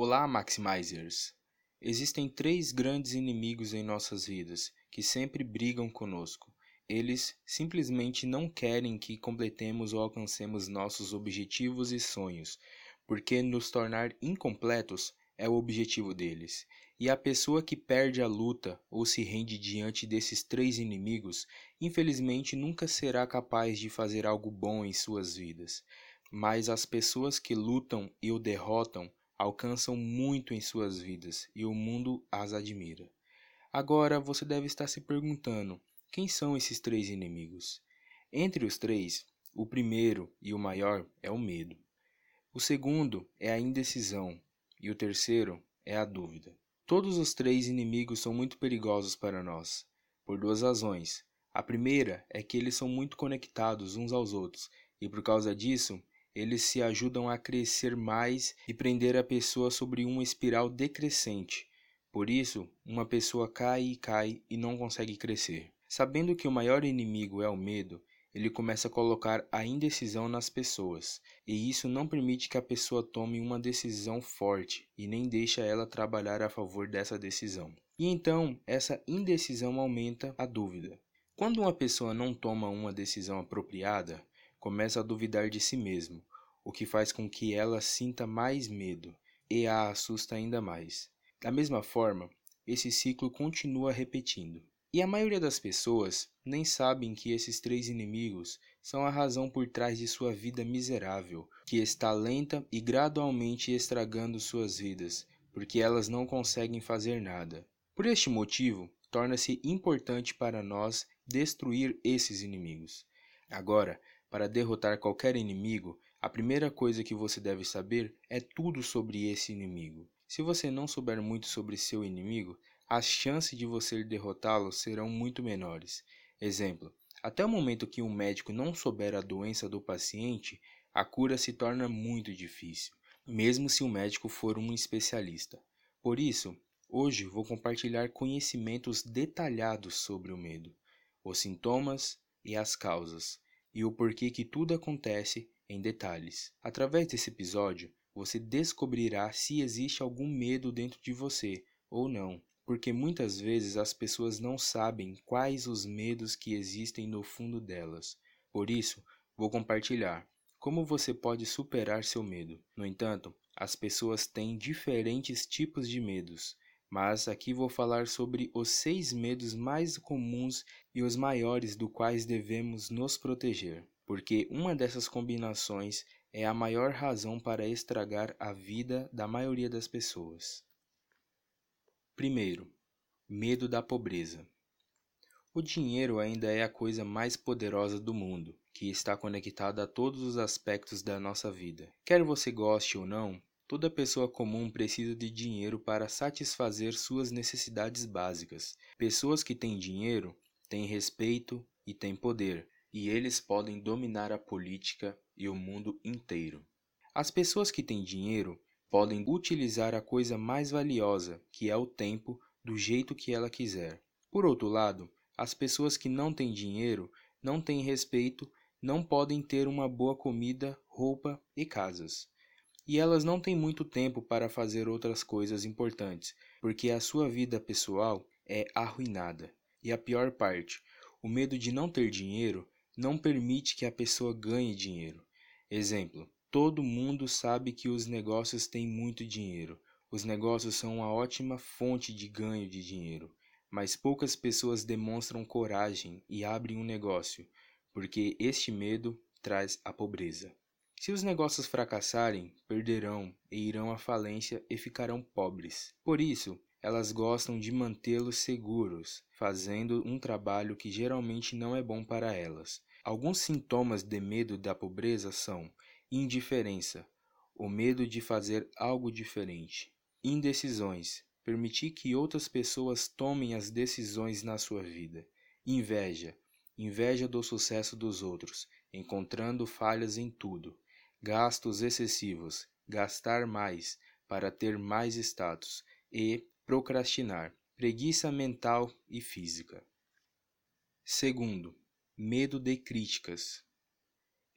Olá, Maximizers! Existem três grandes inimigos em nossas vidas que sempre brigam conosco. Eles simplesmente não querem que completemos ou alcancemos nossos objetivos e sonhos, porque nos tornar incompletos é o objetivo deles. E a pessoa que perde a luta ou se rende diante desses três inimigos, infelizmente nunca será capaz de fazer algo bom em suas vidas. Mas as pessoas que lutam e o derrotam alcançam muito em suas vidas e o mundo as admira. Agora você deve estar se perguntando: quem são esses três inimigos? Entre os três, o primeiro e o maior é o medo. O segundo é a indecisão e o terceiro é a dúvida. Todos os três inimigos são muito perigosos para nós, por duas razões. A primeira é que eles são muito conectados uns aos outros e por causa disso eles se ajudam a crescer mais e prender a pessoa sobre uma espiral decrescente. Por isso, uma pessoa cai e cai e não consegue crescer. Sabendo que o maior inimigo é o medo, ele começa a colocar a indecisão nas pessoas, e isso não permite que a pessoa tome uma decisão forte e nem deixa ela trabalhar a favor dessa decisão. E então, essa indecisão aumenta a dúvida. Quando uma pessoa não toma uma decisão apropriada, começa a duvidar de si mesmo, o que faz com que ela sinta mais medo e a assusta ainda mais. Da mesma forma, esse ciclo continua repetindo. E a maioria das pessoas nem sabem que esses três inimigos são a razão por trás de sua vida miserável, que está lenta e gradualmente estragando suas vidas, porque elas não conseguem fazer nada. Por este motivo, torna-se importante para nós destruir esses inimigos. Agora, para derrotar qualquer inimigo, a primeira coisa que você deve saber é tudo sobre esse inimigo. Se você não souber muito sobre seu inimigo, as chances de você derrotá-lo serão muito menores. Exemplo: até o momento que um médico não souber a doença do paciente, a cura se torna muito difícil, mesmo se o médico for um especialista. Por isso, hoje vou compartilhar conhecimentos detalhados sobre o medo, os sintomas e as causas e o porquê que tudo acontece em detalhes. Através desse episódio, você descobrirá se existe algum medo dentro de você ou não, porque muitas vezes as pessoas não sabem quais os medos que existem no fundo delas. Por isso, vou compartilhar como você pode superar seu medo. No entanto, as pessoas têm diferentes tipos de medos, mas aqui vou falar sobre os seis medos mais comuns e os maiores do quais devemos nos proteger, porque uma dessas combinações é a maior razão para estragar a vida da maioria das pessoas. Primeiro, medo da pobreza. O dinheiro ainda é a coisa mais poderosa do mundo, que está conectada a todos os aspectos da nossa vida. Quer você goste ou não, Toda pessoa comum precisa de dinheiro para satisfazer suas necessidades básicas. Pessoas que têm dinheiro têm respeito e têm poder, e eles podem dominar a política e o mundo inteiro. As pessoas que têm dinheiro podem utilizar a coisa mais valiosa, que é o tempo, do jeito que ela quiser. Por outro lado, as pessoas que não têm dinheiro, não têm respeito, não podem ter uma boa comida, roupa e casas e elas não têm muito tempo para fazer outras coisas importantes, porque a sua vida pessoal é arruinada. E a pior parte, o medo de não ter dinheiro não permite que a pessoa ganhe dinheiro. Exemplo: todo mundo sabe que os negócios têm muito dinheiro. Os negócios são uma ótima fonte de ganho de dinheiro, mas poucas pessoas demonstram coragem e abrem um negócio, porque este medo traz a pobreza. Se os negócios fracassarem, perderão e irão à falência e ficarão pobres. Por isso, elas gostam de mantê-los seguros, fazendo um trabalho que geralmente não é bom para elas. Alguns sintomas de medo da pobreza são indiferença, o medo de fazer algo diferente, indecisões, permitir que outras pessoas tomem as decisões na sua vida, inveja, inveja do sucesso dos outros, encontrando falhas em tudo, gastos excessivos, gastar mais para ter mais status e procrastinar, preguiça mental e física. Segundo, medo de críticas.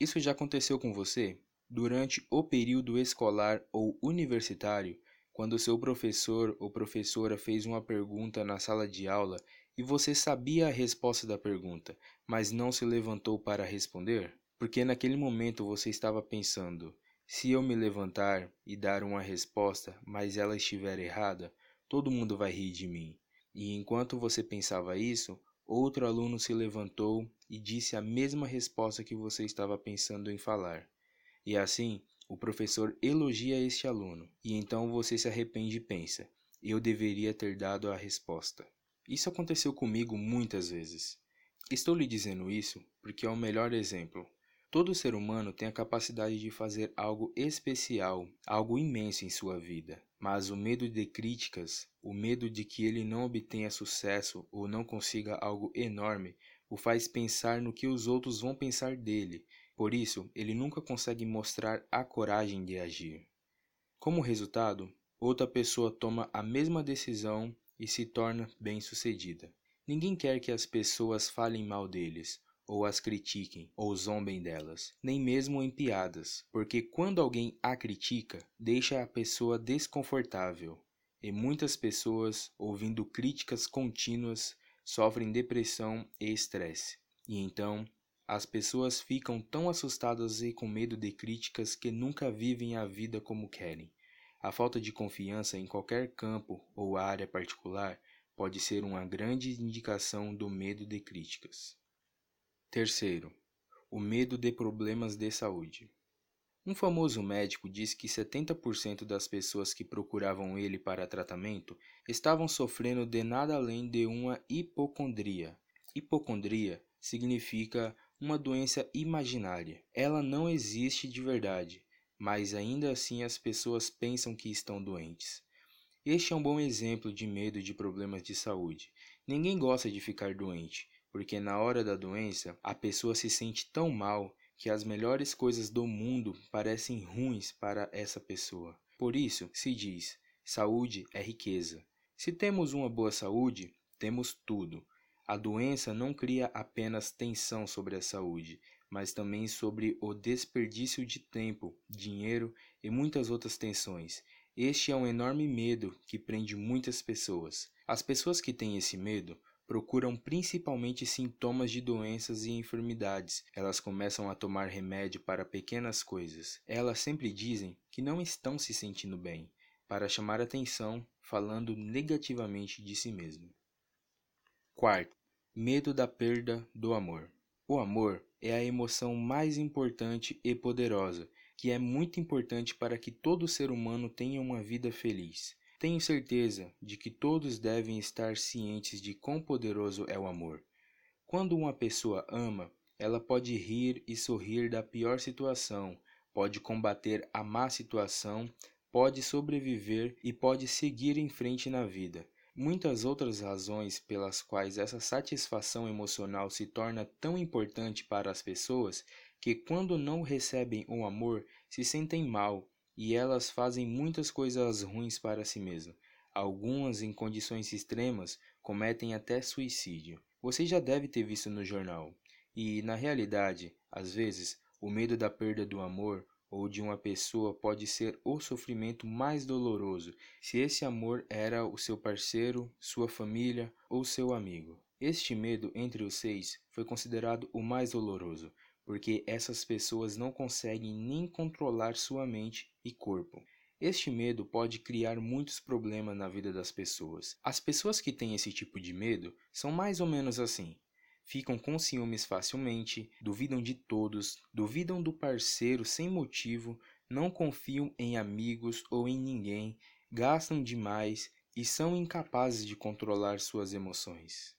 Isso já aconteceu com você? Durante o período escolar ou universitário, quando seu professor ou professora fez uma pergunta na sala de aula e você sabia a resposta da pergunta, mas não se levantou para responder? Porque naquele momento você estava pensando: se eu me levantar e dar uma resposta, mas ela estiver errada, todo mundo vai rir de mim. E enquanto você pensava isso, outro aluno se levantou e disse a mesma resposta que você estava pensando em falar. E assim, o professor elogia este aluno, e então você se arrepende e pensa: eu deveria ter dado a resposta. Isso aconteceu comigo muitas vezes. Estou lhe dizendo isso porque é o melhor exemplo. Todo ser humano tem a capacidade de fazer algo especial, algo imenso em sua vida, mas o medo de críticas, o medo de que ele não obtenha sucesso ou não consiga algo enorme, o faz pensar no que os outros vão pensar dele. Por isso, ele nunca consegue mostrar a coragem de agir. Como resultado, outra pessoa toma a mesma decisão e se torna bem-sucedida. Ninguém quer que as pessoas falem mal deles ou as critiquem, ou zombem delas, nem mesmo em piadas, porque quando alguém a critica, deixa a pessoa desconfortável. E muitas pessoas, ouvindo críticas contínuas, sofrem depressão e estresse. E então, as pessoas ficam tão assustadas e com medo de críticas que nunca vivem a vida como querem. A falta de confiança em qualquer campo ou área particular pode ser uma grande indicação do medo de críticas. Terceiro, o medo de problemas de saúde. Um famoso médico disse que 70% das pessoas que procuravam ele para tratamento estavam sofrendo de nada além de uma hipocondria. Hipocondria significa uma doença imaginária. Ela não existe de verdade, mas ainda assim as pessoas pensam que estão doentes. Este é um bom exemplo de medo de problemas de saúde. Ninguém gosta de ficar doente, porque na hora da doença a pessoa se sente tão mal que as melhores coisas do mundo parecem ruins para essa pessoa. Por isso se diz: saúde é riqueza. Se temos uma boa saúde, temos tudo. A doença não cria apenas tensão sobre a saúde, mas também sobre o desperdício de tempo, dinheiro e muitas outras tensões. Este é um enorme medo que prende muitas pessoas. As pessoas que têm esse medo procuram principalmente sintomas de doenças e enfermidades. Elas começam a tomar remédio para pequenas coisas. Elas sempre dizem que não estão se sentindo bem, para chamar atenção, falando negativamente de si mesmo. Quarto, medo da perda do amor. O amor é a emoção mais importante e poderosa, que é muito importante para que todo ser humano tenha uma vida feliz. Tenho certeza de que todos devem estar cientes de quão poderoso é o amor. Quando uma pessoa ama, ela pode rir e sorrir da pior situação, pode combater a má situação, pode sobreviver e pode seguir em frente na vida. Muitas outras razões pelas quais essa satisfação emocional se torna tão importante para as pessoas que, quando não recebem o amor, se sentem mal e elas fazem muitas coisas ruins para si mesmas. Algumas, em condições extremas, cometem até suicídio. Você já deve ter visto no jornal. E, na realidade, às vezes, o medo da perda do amor ou de uma pessoa pode ser o sofrimento mais doloroso, se esse amor era o seu parceiro, sua família ou seu amigo. Este medo entre os seis foi considerado o mais doloroso, porque essas pessoas não conseguem nem controlar sua mente e corpo. Este medo pode criar muitos problemas na vida das pessoas. As pessoas que têm esse tipo de medo são mais ou menos assim. Ficam com ciúmes facilmente, duvidam de todos, duvidam do parceiro sem motivo, não confiam em amigos ou em ninguém, gastam demais e são incapazes de controlar suas emoções.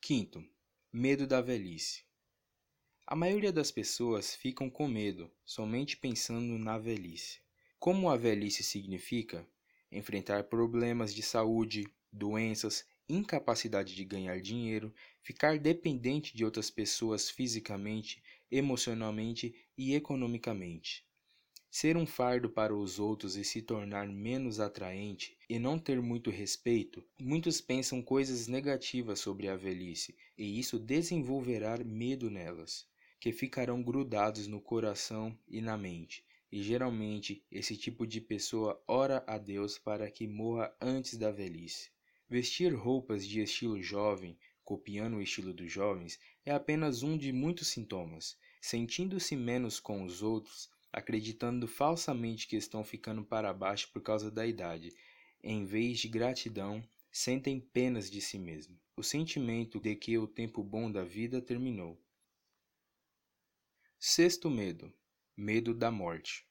Quinto, medo da velhice. A maioria das pessoas ficam com medo somente pensando na velhice. Como a velhice significa enfrentar problemas de saúde, doenças, incapacidade de ganhar dinheiro, ficar dependente de outras pessoas fisicamente, emocionalmente e economicamente. Ser um fardo para os outros e se tornar menos atraente e não ter muito respeito, muitos pensam coisas negativas sobre a velhice e isso desenvolverá medo nelas que ficarão grudados no coração e na mente, e geralmente esse tipo de pessoa ora a Deus para que morra antes da velhice. Vestir roupas de estilo jovem, copiando o estilo dos jovens, é apenas um de muitos sintomas. Sentindo-se menos com os outros, acreditando falsamente que estão ficando para baixo por causa da idade, em vez de gratidão, sentem penas de si mesmo. O sentimento de que o tempo bom da vida terminou. Sexto medo: medo da morte.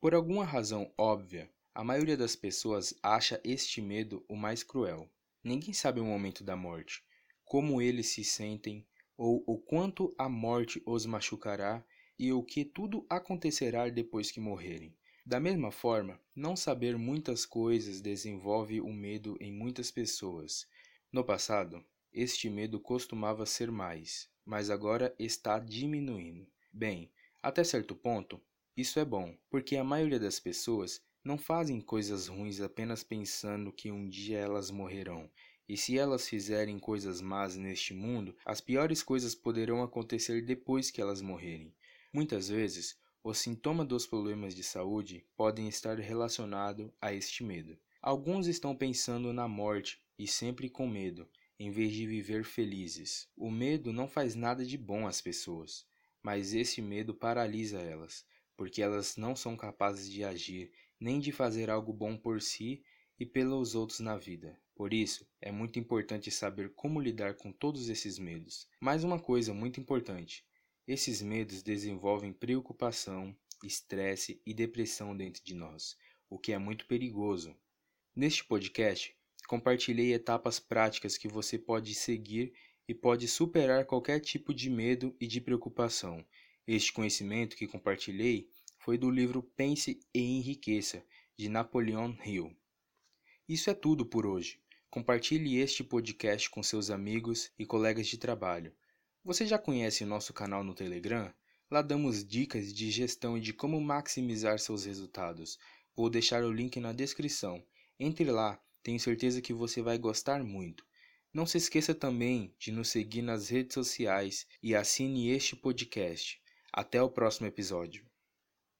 Por alguma razão óbvia, a maioria das pessoas acha este medo o mais cruel. Ninguém sabe o momento da morte, como eles se sentem ou o quanto a morte os machucará e o que tudo acontecerá depois que morrerem. Da mesma forma, não saber muitas coisas desenvolve o medo em muitas pessoas. No passado, este medo costumava ser mais, mas agora está diminuindo. Bem, até certo ponto, isso é bom, porque a maioria das pessoas não fazem coisas ruins apenas pensando que um dia elas morrerão. E se elas fizerem coisas más neste mundo, as piores coisas poderão acontecer depois que elas morrerem. Muitas vezes, os sintomas dos problemas de saúde podem estar relacionados a este medo. Alguns estão pensando na morte e sempre com medo, em vez de viver felizes. O medo não faz nada de bom às pessoas, mas esse medo paralisa elas, porque elas não são capazes de agir nem de fazer algo bom por si e pelos outros na vida. Por isso, é muito importante saber como lidar com todos esses medos. Mais uma coisa muito importante: esses medos desenvolvem preocupação, estresse e depressão dentro de nós, o que é muito perigoso. Neste podcast, compartilhei etapas práticas que você pode seguir e pode superar qualquer tipo de medo e de preocupação. Este conhecimento que compartilhei foi do livro Pense e Enriqueça, de Napoleon Hill. Isso é tudo por hoje. Compartilhe este podcast com seus amigos e colegas de trabalho. Você já conhece o nosso canal no Telegram? Lá damos dicas de gestão e de como maximizar seus resultados. Vou deixar o link na descrição. Entre lá, tenho certeza que você vai gostar muito. Não se esqueça também de nos seguir nas redes sociais e assine este podcast. Até o próximo episódio.